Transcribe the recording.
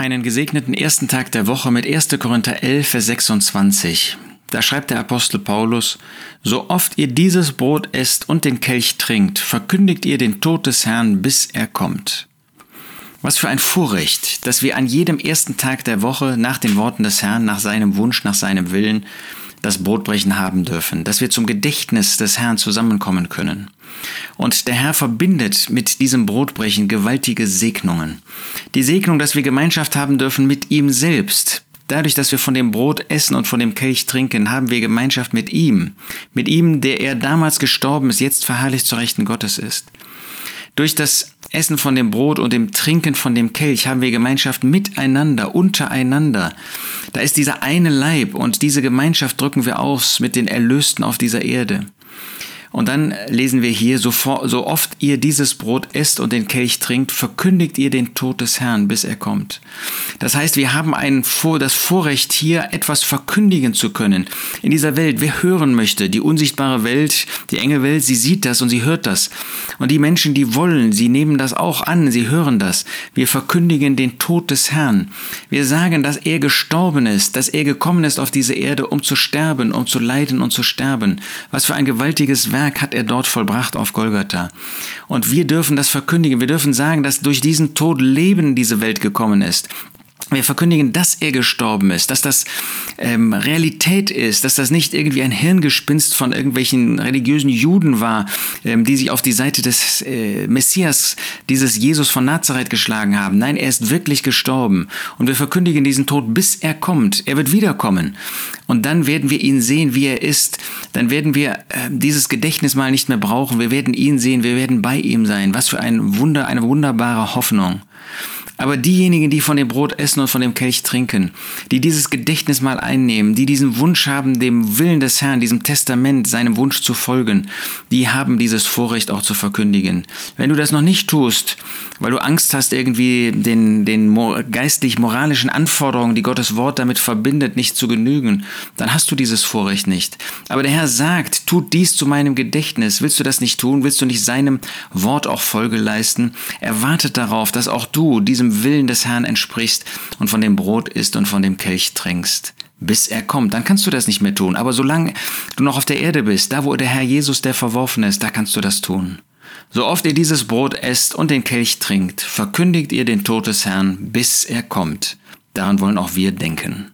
einen gesegneten ersten Tag der Woche mit 1. Korinther 11, Vers 26. Da schreibt der Apostel Paulus, So oft ihr dieses Brot esst und den Kelch trinkt, verkündigt ihr den Tod des Herrn, bis er kommt. Was für ein Vorrecht, dass wir an jedem ersten Tag der Woche nach den Worten des Herrn, nach seinem Wunsch, nach seinem Willen, das Brotbrechen haben dürfen, dass wir zum Gedächtnis des Herrn zusammenkommen können. Und der Herr verbindet mit diesem Brotbrechen gewaltige Segnungen. Die Segnung, dass wir Gemeinschaft haben dürfen mit ihm selbst. Dadurch, dass wir von dem Brot essen und von dem Kelch trinken, haben wir Gemeinschaft mit ihm. Mit ihm, der er damals gestorben ist, jetzt verherrlicht zur Rechten Gottes ist. Durch das Essen von dem Brot und dem Trinken von dem Kelch haben wir Gemeinschaft miteinander, untereinander. Da ist dieser eine Leib und diese Gemeinschaft drücken wir aus mit den Erlösten auf dieser Erde. Und dann lesen wir hier, so, oft ihr dieses Brot esst und den Kelch trinkt, verkündigt ihr den Tod des Herrn, bis er kommt. Das heißt, wir haben ein, das Vorrecht hier etwas verkündigen zu können. In dieser Welt, wer hören möchte, die unsichtbare Welt, die enge Welt, sie sieht das und sie hört das. Und die Menschen, die wollen, sie nehmen das auch an, sie hören das. Wir verkündigen den Tod des Herrn. Wir sagen, dass er gestorben ist, dass er gekommen ist auf diese Erde, um zu sterben, um zu leiden und zu sterben. Was für ein gewaltiges Werk Werk hat er dort vollbracht auf Golgatha. Und wir dürfen das verkündigen. Wir dürfen sagen, dass durch diesen Tod Leben in diese Welt gekommen ist. Wir verkündigen, dass er gestorben ist, dass das ähm, Realität ist, dass das nicht irgendwie ein Hirngespinst von irgendwelchen religiösen Juden war, ähm, die sich auf die Seite des äh, Messias, dieses Jesus von Nazareth geschlagen haben. Nein, er ist wirklich gestorben. Und wir verkündigen diesen Tod, bis er kommt. Er wird wiederkommen. Und dann werden wir ihn sehen, wie er ist. Dann werden wir äh, dieses Gedächtnis mal nicht mehr brauchen. Wir werden ihn sehen, wir werden bei ihm sein. Was für ein Wunder, eine wunderbare Hoffnung. Aber diejenigen, die von dem Brot essen und von dem Kelch trinken, die dieses Gedächtnis mal einnehmen, die diesen Wunsch haben, dem Willen des Herrn, diesem Testament, seinem Wunsch zu folgen, die haben dieses Vorrecht auch zu verkündigen. Wenn du das noch nicht tust, weil du Angst hast, irgendwie den, den geistlich-moralischen Anforderungen, die Gottes Wort damit verbindet, nicht zu genügen, dann hast du dieses Vorrecht nicht. Aber der Herr sagt, tut dies zu meinem Gedächtnis. Willst du das nicht tun? Willst du nicht seinem Wort auch Folge leisten? Er wartet darauf, dass auch du diesem Willen des Herrn entsprichst und von dem Brot isst und von dem Kelch trinkst, bis er kommt. Dann kannst du das nicht mehr tun. Aber solange du noch auf der Erde bist, da wo der Herr Jesus der Verworfen ist, da kannst du das tun. So oft ihr dieses Brot esst und den Kelch trinkt, verkündigt ihr den Tod des Herrn, bis er kommt. Daran wollen auch wir denken.